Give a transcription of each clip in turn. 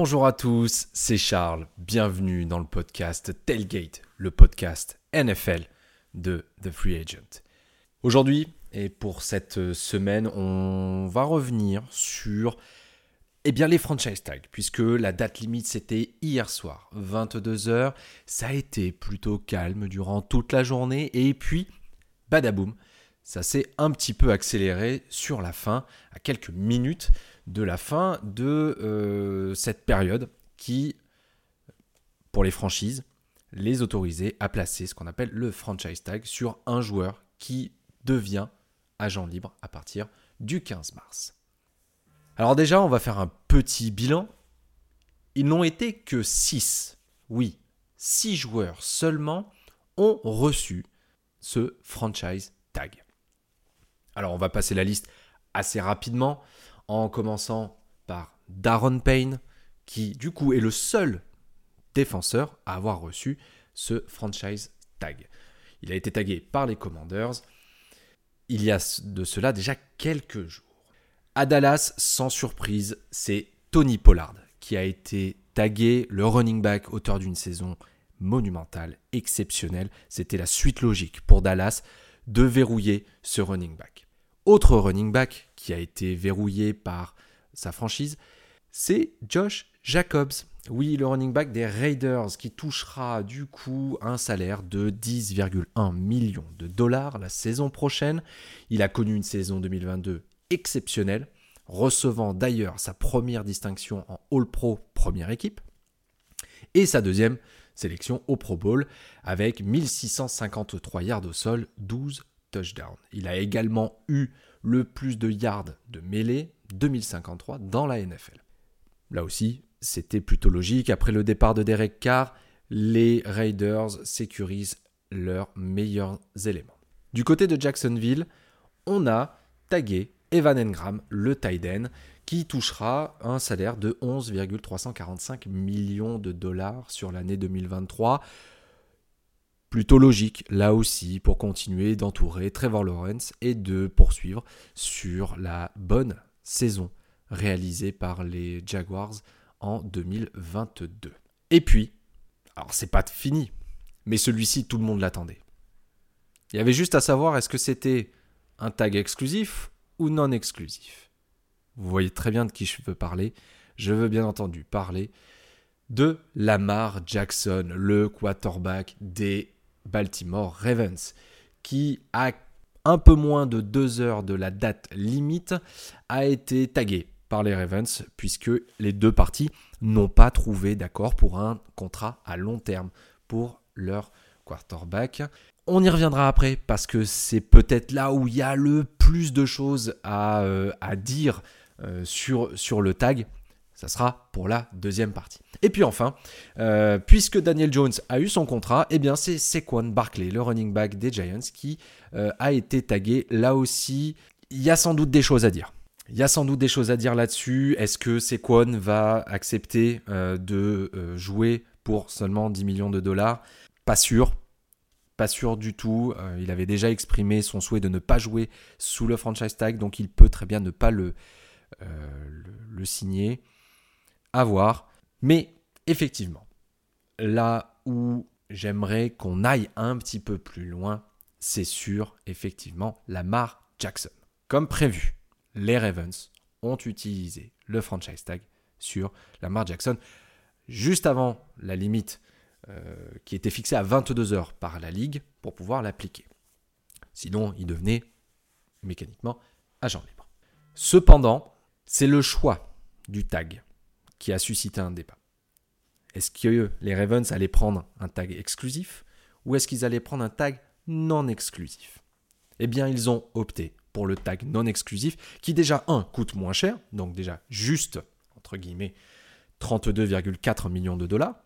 Bonjour à tous, c'est Charles. Bienvenue dans le podcast Tailgate, le podcast NFL de The Free Agent. Aujourd'hui et pour cette semaine, on va revenir sur eh bien, les franchise tags, puisque la date limite c'était hier soir, 22h. Ça a été plutôt calme durant toute la journée et puis, badaboum, ça s'est un petit peu accéléré sur la fin, à quelques minutes de la fin de euh, cette période qui, pour les franchises, les autorisait à placer ce qu'on appelle le franchise tag sur un joueur qui devient agent libre à partir du 15 mars. Alors déjà, on va faire un petit bilan. Ils n'ont été que 6. Oui, 6 joueurs seulement ont reçu ce franchise tag. Alors on va passer la liste assez rapidement en commençant par Darren Payne, qui du coup est le seul défenseur à avoir reçu ce franchise tag. Il a été tagué par les Commanders il y a de cela déjà quelques jours. À Dallas, sans surprise, c'est Tony Pollard qui a été tagué le running back auteur d'une saison monumentale, exceptionnelle. C'était la suite logique pour Dallas de verrouiller ce running back. Autre running back qui a été verrouillé par sa franchise, c'est Josh Jacobs. Oui, le running back des Raiders qui touchera du coup un salaire de 10,1 millions de dollars la saison prochaine. Il a connu une saison 2022 exceptionnelle, recevant d'ailleurs sa première distinction en All Pro première équipe et sa deuxième sélection au Pro Bowl avec 1653 yards au sol, 12 touchdown. Il a également eu le plus de yards de mêlée, 2053, dans la NFL. Là aussi, c'était plutôt logique. Après le départ de Derek Carr, les Raiders sécurisent leurs meilleurs éléments. Du côté de Jacksonville, on a tagué Evan Engram, le tight qui touchera un salaire de 11,345 millions de dollars sur l'année 2023 plutôt logique là aussi pour continuer d'entourer Trevor Lawrence et de poursuivre sur la bonne saison réalisée par les Jaguars en 2022. Et puis, alors c'est pas fini, mais celui-ci tout le monde l'attendait. Il y avait juste à savoir est-ce que c'était un tag exclusif ou non exclusif? Vous voyez très bien de qui je veux parler. Je veux bien entendu parler de Lamar Jackson, le quarterback des Baltimore Ravens, qui a un peu moins de deux heures de la date limite, a été tagué par les Ravens, puisque les deux parties n'ont pas trouvé d'accord pour un contrat à long terme pour leur quarterback. On y reviendra après parce que c'est peut-être là où il y a le plus de choses à, euh, dire euh, sur le tag. Ça sera pour la deuxième partie. Et puis enfin, euh, puisque Daniel Jones a eu son contrat, eh bien c'est Sequan Barkley, le running back des Giants, qui euh, a été tagué. Là aussi, il y a sans doute des choses à dire. Il y a sans doute des choses à dire là-dessus. Est-ce que Sequan va accepter euh, de jouer pour seulement 10 millions de dollars? Pas sûr. Pas sûr du tout. il avait déjà exprimé son souhait de ne pas jouer sous le franchise tag, donc il peut très bien ne pas le, le signer à voir. Mais effectivement, là où j'aimerais qu'on aille un petit peu plus loin, c'est sur effectivement Lamar Jackson. Comme prévu, les Ravens ont utilisé le franchise tag sur Lamar Jackson juste avant la limite euh, qui était fixée à 22 heures par la ligue pour pouvoir l'appliquer. Sinon, il devenait mécaniquement agent libre. Cependant, c'est le choix du tag qui a suscité un débat. Est-ce que les Ravens allaient prendre un tag exclusif ou est-ce qu'ils allaient prendre un tag non exclusif? Eh bien, ils ont opté pour le tag non exclusif qui déjà, un, coûte moins cher, donc déjà juste, entre guillemets, 32,4 millions de dollars,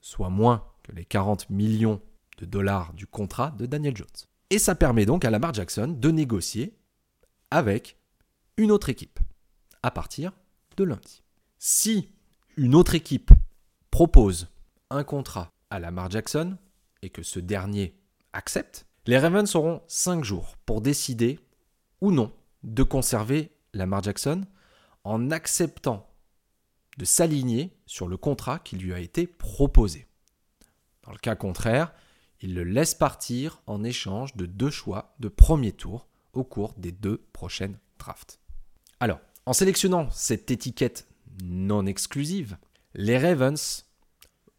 soit moins que les 40 millions de dollars du contrat de Daniel Jones. Et ça permet donc à Lamar Jackson de négocier avec une autre équipe à partir de lundi. Si une autre équipe propose un contrat à Lamar Jackson et que ce dernier accepte, les Ravens auront 5 jours pour décider ou non de conserver Lamar Jackson en acceptant de s'aligner sur le contrat qui lui a été proposé. Dans le cas contraire, il le laisse partir en échange de deux choix de premier tour au cours des deux prochaines drafts. Alors, en sélectionnant cette étiquette non exclusive, les Ravens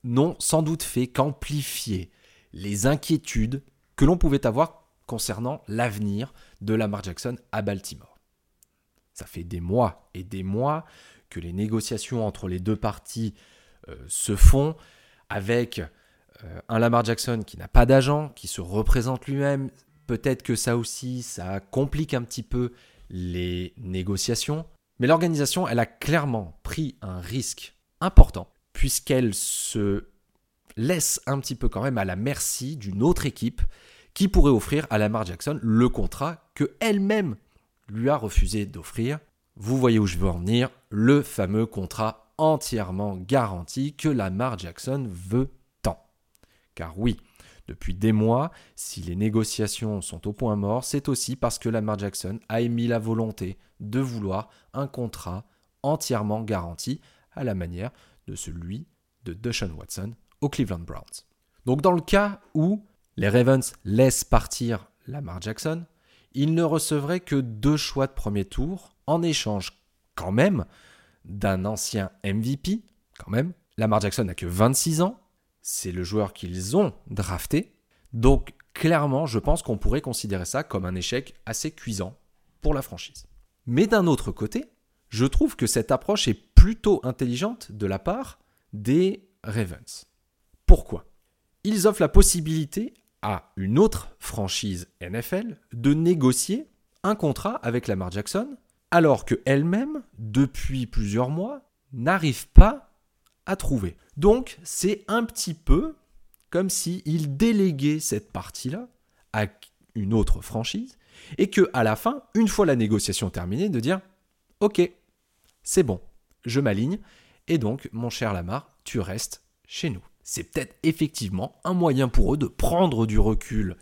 n'ont sans doute fait qu'amplifier les inquiétudes que l'on pouvait avoir concernant l'avenir de Lamar Jackson à Baltimore. Ça fait des mois et des mois que les négociations entre les deux parties euh, se font avec euh, un Lamar Jackson qui n'a pas d'agent, qui se représente lui-même. Peut-être que ça aussi, ça complique un petit peu les négociations. Mais l'organisation, elle a clairement pris un risque important puisqu'elle se laisse un petit peu quand même à la merci d'une autre équipe qui pourrait offrir à Lamar Jackson le contrat que elle-même lui a refusé d'offrir. Vous voyez où je veux en venir, le fameux contrat entièrement garanti que Lamar Jackson veut tant. Car oui, depuis des mois, si les négociations sont au point mort, c'est aussi parce que Lamar Jackson a émis la volonté de vouloir un contrat entièrement garanti à la manière de celui de Deshaun Watson aux Cleveland Browns. Donc dans le cas où les Ravens laissent partir Lamar Jackson, ils ne recevraient que deux choix de premier tour en échange quand même d'un ancien MVP, quand même. Lamar Jackson n'a que 26 ans, c'est le joueur qu'ils ont drafté. Donc clairement, je pense qu'on pourrait considérer ça comme un échec assez cuisant pour la franchise. Mais d'un autre côté, je trouve que cette approche est plutôt intelligente de la part des Ravens. Pourquoi? Ils offrent la possibilité à une autre franchise NFL de négocier un contrat avec Lamar Jackson, alors qu'elle-même, depuis plusieurs mois, n'arrive pas trouver. Donc, c'est un petit peu comme s'il déléguait cette partie-là à une autre franchise et que à la fin, une fois la négociation terminée, de dire OK, c'est bon, je m'aligne et donc mon cher Lamar, tu restes chez nous. C'est peut-être effectivement un moyen pour eux de prendre du recul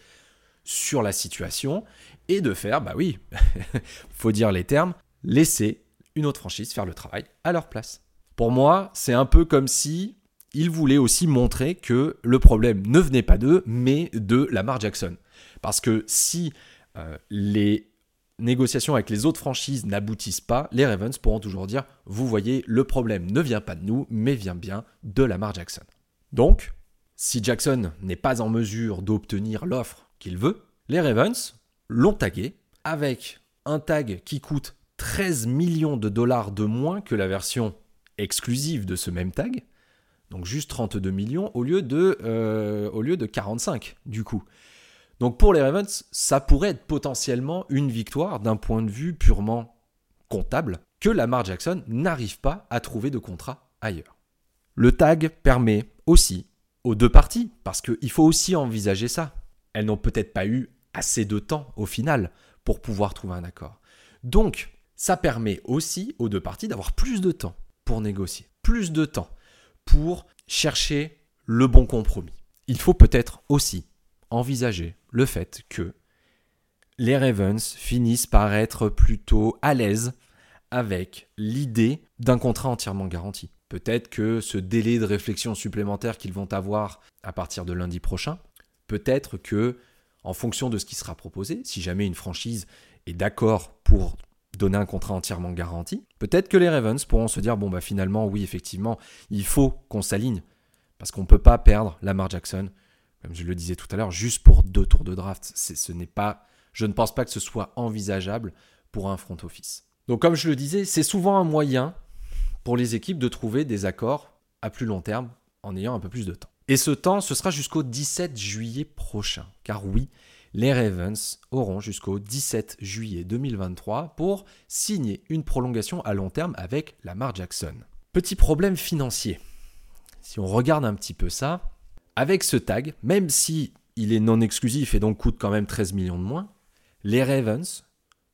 sur la situation et de faire, bah oui, faut dire les termes, laisser une autre franchise faire le travail à leur place. Pour moi, c'est un peu comme si ils voulaient aussi montrer que le problème ne venait pas d'eux, mais de Lamar Jackson. Parce que si euh, les négociations avec les autres franchises n'aboutissent pas, les Ravens pourront toujours dire Vous voyez, le problème ne vient pas de nous, mais vient bien de Lamar Jackson. Donc, si Jackson n'est pas en mesure d'obtenir l'offre qu'il veut, les Ravens l'ont tagué avec un tag qui coûte 13 millions de dollars de moins que la version exclusive de ce même tag. Donc juste 32 millions au lieu de, euh, au lieu de 45 du coup. Donc pour les Ravens, ça pourrait être potentiellement une victoire d'un point de vue purement comptable que Lamar Jackson n'arrive pas à trouver de contrat ailleurs. Le tag permet aussi aux deux parties, parce qu'il faut aussi envisager ça. Elles n'ont peut-être pas eu assez de temps au final pour pouvoir trouver un accord. Donc, ça permet aussi aux deux parties d'avoir plus de temps pour négocier, plus de temps pour chercher le bon compromis. Il faut peut-être aussi envisager le fait que les Ravens finissent par être plutôt à l'aise avec l'idée d'un contrat entièrement garanti. Peut-être que ce délai de réflexion supplémentaire qu'ils vont avoir à partir de lundi prochain, peut-être que en fonction de ce qui sera proposé, si jamais une franchise est d'accord pour donner un contrat entièrement garanti, peut-être que les Ravens pourront se dire bon bah finalement oui effectivement, il faut qu'on s'aligne parce qu'on ne peut pas perdre Lamar Jackson comme je le disais tout à l'heure, juste pour deux tours de draft. Ce n'est pas, je ne pense pas que ce soit envisageable pour un front office. Donc comme je le disais, c'est souvent un moyen pour les équipes de trouver des accords à plus long terme en ayant un peu plus de temps. Et ce temps, ce sera jusqu'au 17 juillet prochain. Car oui, les Ravens auront jusqu'au 17 juillet 2023 pour signer une prolongation à long terme avec Lamar Jackson. Petit problème financier. Si on regarde un petit peu ça, avec ce tag, même si il est non exclusif et donc coûte quand même 13 millions de moins, les Ravens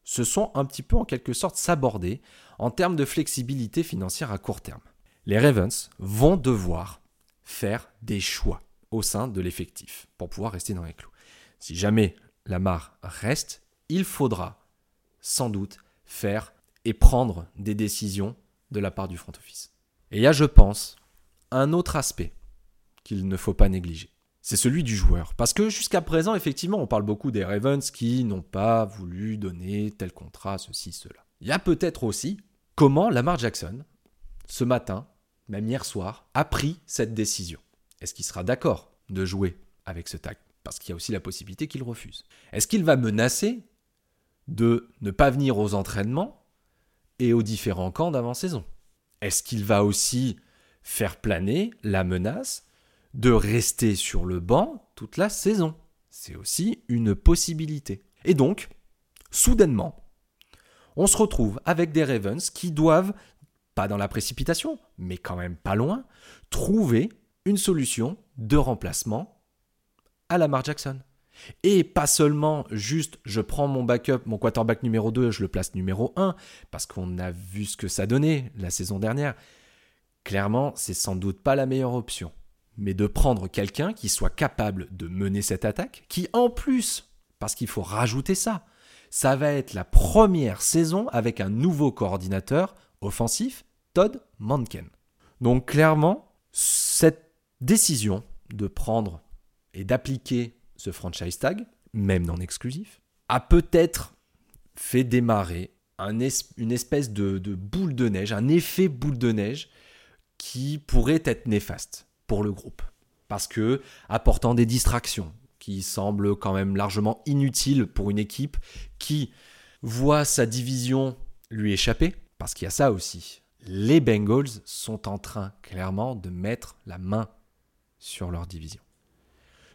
se sont un petit peu en quelque sorte sabordés en termes de flexibilité financière à court terme. Les Ravens vont devoir faire des choix au sein de l'effectif pour pouvoir rester dans les clous. Si jamais Lamar reste, il faudra sans doute faire et prendre des décisions de la part du front office. Et il y a, je pense, un autre aspect qu'il ne faut pas négliger. C'est celui du joueur. Parce que jusqu'à présent, effectivement, on parle beaucoup des Ravens qui n'ont pas voulu donner tel contrat, ceci, cela. Il y a peut-être aussi comment Lamar Jackson, ce matin, même hier soir, a pris cette décision. Est-ce qu'il sera d'accord de jouer avec ce tag? Parce qu'il y a aussi la possibilité qu'il refuse. Est-ce qu'il va menacer de ne pas venir aux entraînements et aux différents camps d'avant-saison? Est-ce qu'il va aussi faire planer la menace de rester sur le banc toute la saison? C'est aussi une possibilité. Et donc, soudainement, on se retrouve avec des Ravens qui doivent, pas dans la précipitation, mais quand même pas loin, trouver une solution de remplacement à Lamar Jackson. Et pas seulement juste je prends mon backup, mon quarterback numéro 2, je le place numéro 1, parce qu'on a vu ce que ça donnait la saison dernière. Clairement, c'est sans doute pas la meilleure option. Mais de prendre quelqu'un qui soit capable de mener cette attaque, qui en plus, parce qu'il faut rajouter ça, ça va être la première saison avec un nouveau coordinateur offensif, Todd Manken. Donc clairement, cette décision de prendre et d'appliquer ce franchise tag, même non exclusif, a peut-être fait démarrer une espèce de, de, boule de neige, un effet boule de neige qui pourrait être néfaste pour le groupe. Parce que, apportant des distractions qui semblent quand même largement inutiles pour une équipe qui voit sa division lui échapper, parce qu'il y a ça aussi. Les Bengals sont en train clairement de mettre la main sur leur division.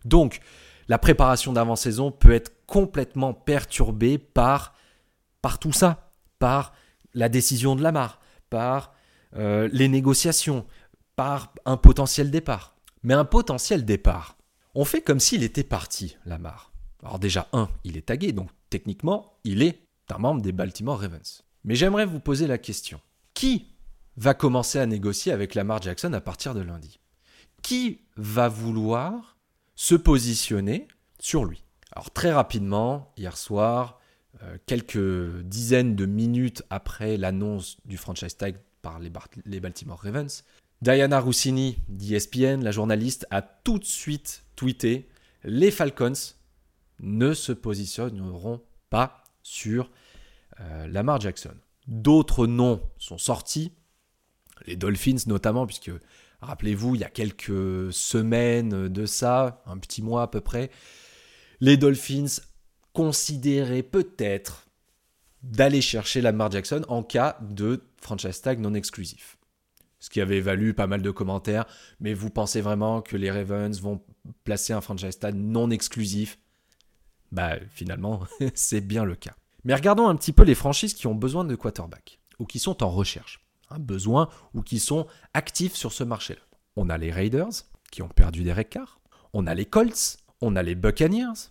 Donc, la préparation d'avant-saison peut être complètement perturbée par, tout ça, par la décision de Lamar, par euh, les négociations, par un potentiel départ. Mais un potentiel départ, on fait comme s'il était parti, Lamar. Alors déjà, un, il est tagué, donc techniquement, il est un membre des Baltimore Ravens. Mais j'aimerais vous poser la question. Qui va commencer à négocier avec Lamar Jackson à partir de lundi? Qui va vouloir se positionner sur lui. Alors très rapidement, hier soir, euh, quelques dizaines de minutes après l'annonce du franchise tag par les, Baltimore Ravens, Diana Rossini d'ESPN, la journaliste, a tout de suite tweeté les Falcons ne se positionneront pas sur euh, Lamar Jackson. D'autres noms sont sortis, les Dolphins notamment, puisque Rappelez-vous, il y a quelques semaines de ça, un petit mois à peu près, les Dolphins considéraient peut-être d'aller chercher Lamar Jackson en cas de franchise tag non exclusif. Ce qui avait valu pas mal de commentaires, mais vous pensez vraiment que les Ravens vont placer un franchise tag non exclusif? Bah finalement, c'est bien le cas. Mais regardons un petit peu les franchises qui ont besoin de quarterback ou qui sont en recherche besoin ou qui sont actifs sur ce marché-là. On a les Raiders qui ont perdu des Carr, on a les Colts, on a les Buccaneers.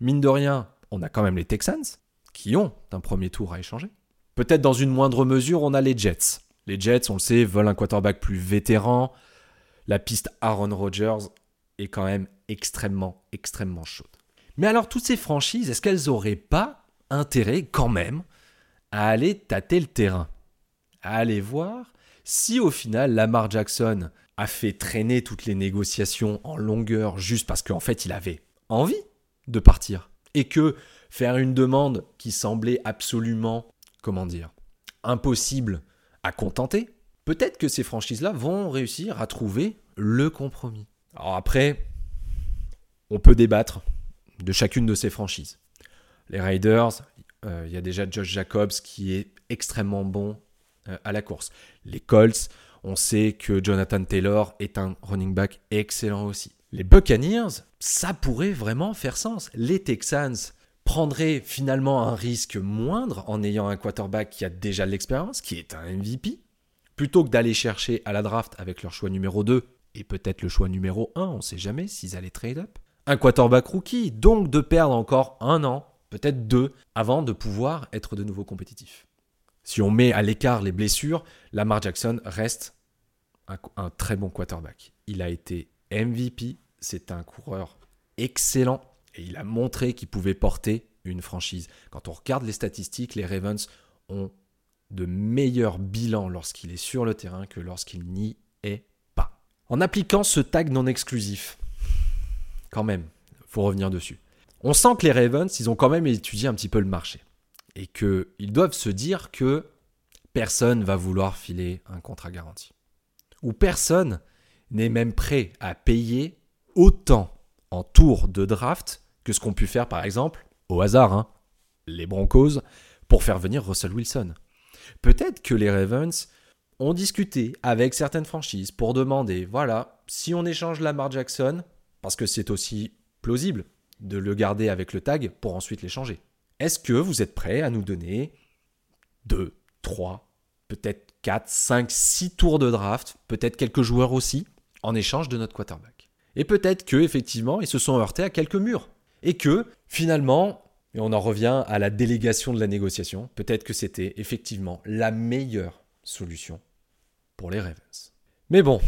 Mine de rien, on a quand même les Texans qui ont un premier tour à échanger. Peut-être dans une moindre mesure, on a les Jets. Les Jets, on le sait, veulent un quarterback plus vétéran. La piste Aaron Rodgers est quand même extrêmement, extrêmement chaude. Mais alors, toutes ces franchises, est-ce qu'elles n'auraient pas intérêt quand même à aller tâter le terrain? À aller voir si au final Lamar Jackson a fait traîner toutes les négociations en longueur juste parce qu'en fait il avait envie de partir et que faire une demande qui semblait absolument, comment dire, impossible à contenter, peut-être que ces franchises-là vont réussir à trouver le compromis. Alors après, on peut débattre de chacune de ces franchises. Les Raiders, euh, il y a déjà Josh Jacobs qui est extrêmement bon à la course. Les Colts, on sait que Jonathan Taylor est un running back excellent aussi. Les Buccaneers, ça pourrait vraiment faire sens. Les Texans prendraient finalement un risque moindre en ayant un quarterback qui a déjà l'expérience, qui est un MVP, plutôt que d'aller chercher à la draft avec leur choix numéro 2 et peut-être le choix numéro 1, on ne sait jamais s'ils allaient trade up. Un quarterback rookie, donc de perdre encore un an, peut-être deux, avant de pouvoir être de nouveau compétitif. Si on met à l'écart les blessures, Lamar Jackson reste un, très bon quarterback. Il a été MVP, c'est un coureur excellent et il a montré qu'il pouvait porter une franchise. Quand on regarde les statistiques, les Ravens ont de meilleur bilan lorsqu'il est sur le terrain que lorsqu'il n'y est pas. En appliquant ce tag non exclusif, quand même, faut revenir dessus. On sent que les Ravens, ils ont quand même étudié un petit peu le marché. Et qu'ils doivent se dire que personne va vouloir filer un contrat garanti. Ou personne n'est même prêt à payer autant en tour de draft que ce qu'ont pu faire par exemple, au hasard, hein, les Broncos, pour faire venir Russell Wilson. Peut-être que les Ravens ont discuté avec certaines franchises pour demander, voilà, si on échange Lamar Jackson, parce que c'est aussi plausible de le garder avec le tag pour ensuite l'échanger. Est-ce que vous êtes prêt à nous donner 2, 3, peut-être 4, 5, 6 tours de draft, peut-être quelques joueurs aussi, en échange de notre quarterback? Et peut-être que effectivement, ils se sont heurtés à quelques murs. Et que finalement, et on en revient à la délégation de la négociation, peut-être que c'était effectivement la meilleure solution pour les Ravens. Mais bon,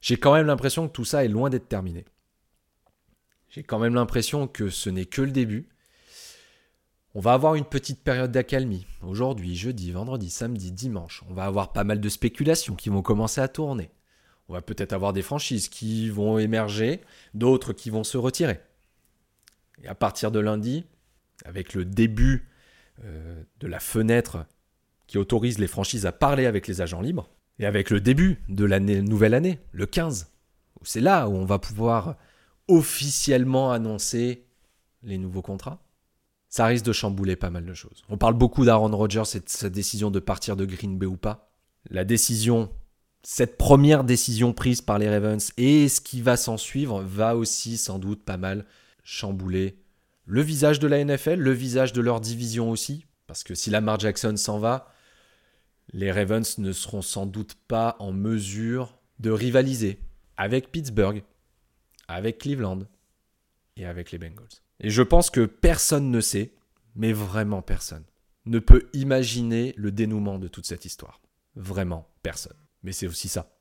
j'ai quand même l'impression que tout ça est loin d'être terminé. J'ai quand même l'impression que ce n'est que le début. On va avoir une petite période d'accalmie. Aujourd'hui, jeudi, vendredi, samedi, dimanche. On va avoir pas mal de spéculations qui vont commencer à tourner. On va peut-être avoir des franchises qui vont émerger, d'autres qui vont se retirer. Et à partir de lundi, avec le début euh, de la fenêtre qui autorise les franchises à parler avec les agents libres, et avec le début de l'année, nouvelle année, le 15, c'est là où on va pouvoir officiellement annoncer les nouveaux contrats, ça risque de chambouler pas mal de choses. On parle beaucoup d'Aaron Rodgers et de sa décision de partir de Green Bay ou pas. La décision, cette première décision prise par les Ravens et ce qui va s'en suivre va aussi sans doute pas mal chambouler le visage de la NFL, le visage de leur division aussi. Parce que si Lamar Jackson s'en va, les Ravens ne seront sans doute pas en mesure de rivaliser avec Pittsburgh, avec Cleveland et avec les Bengals. Et je pense que personne ne sait, mais vraiment personne, ne peut imaginer le dénouement de toute cette histoire. Vraiment personne. Mais c'est aussi ça,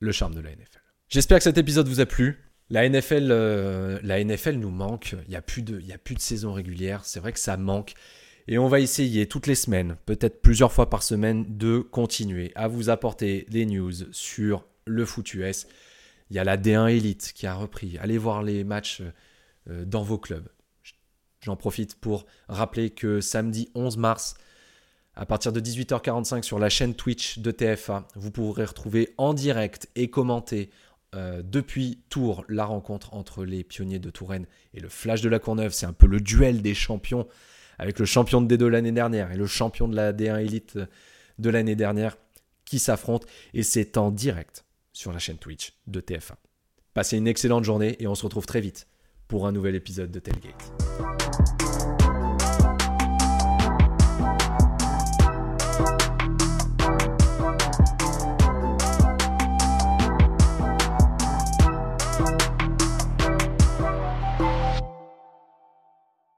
le charme de la NFL. J'espère que cet épisode vous a plu. La NFL, euh, nous manque. Il n'y a, plus de, il a plus de saison régulière. C'est vrai que ça manque. Et on va essayer toutes les semaines, peut-être plusieurs fois par semaine, de continuer à vous apporter des news sur le foot US. Il y a la D1 Elite qui a repris. Allez voir les matchs euh, dans vos clubs. J'en profite pour rappeler que samedi 11 mars, à partir de 18h45 sur la chaîne Twitch de TFA, vous pourrez retrouver en direct et commenter euh, depuis Tours la rencontre entre les pionniers de Touraine et le Flash de la Courneuve. C'est un peu le duel des champions avec le champion de D2 l'année dernière et le champion de la D1 Elite de l'année dernière qui s'affrontent et c'est en direct sur la chaîne Twitch de TF1. Passez une excellente journée et on se retrouve très vite pour un nouvel épisode de Tailgate.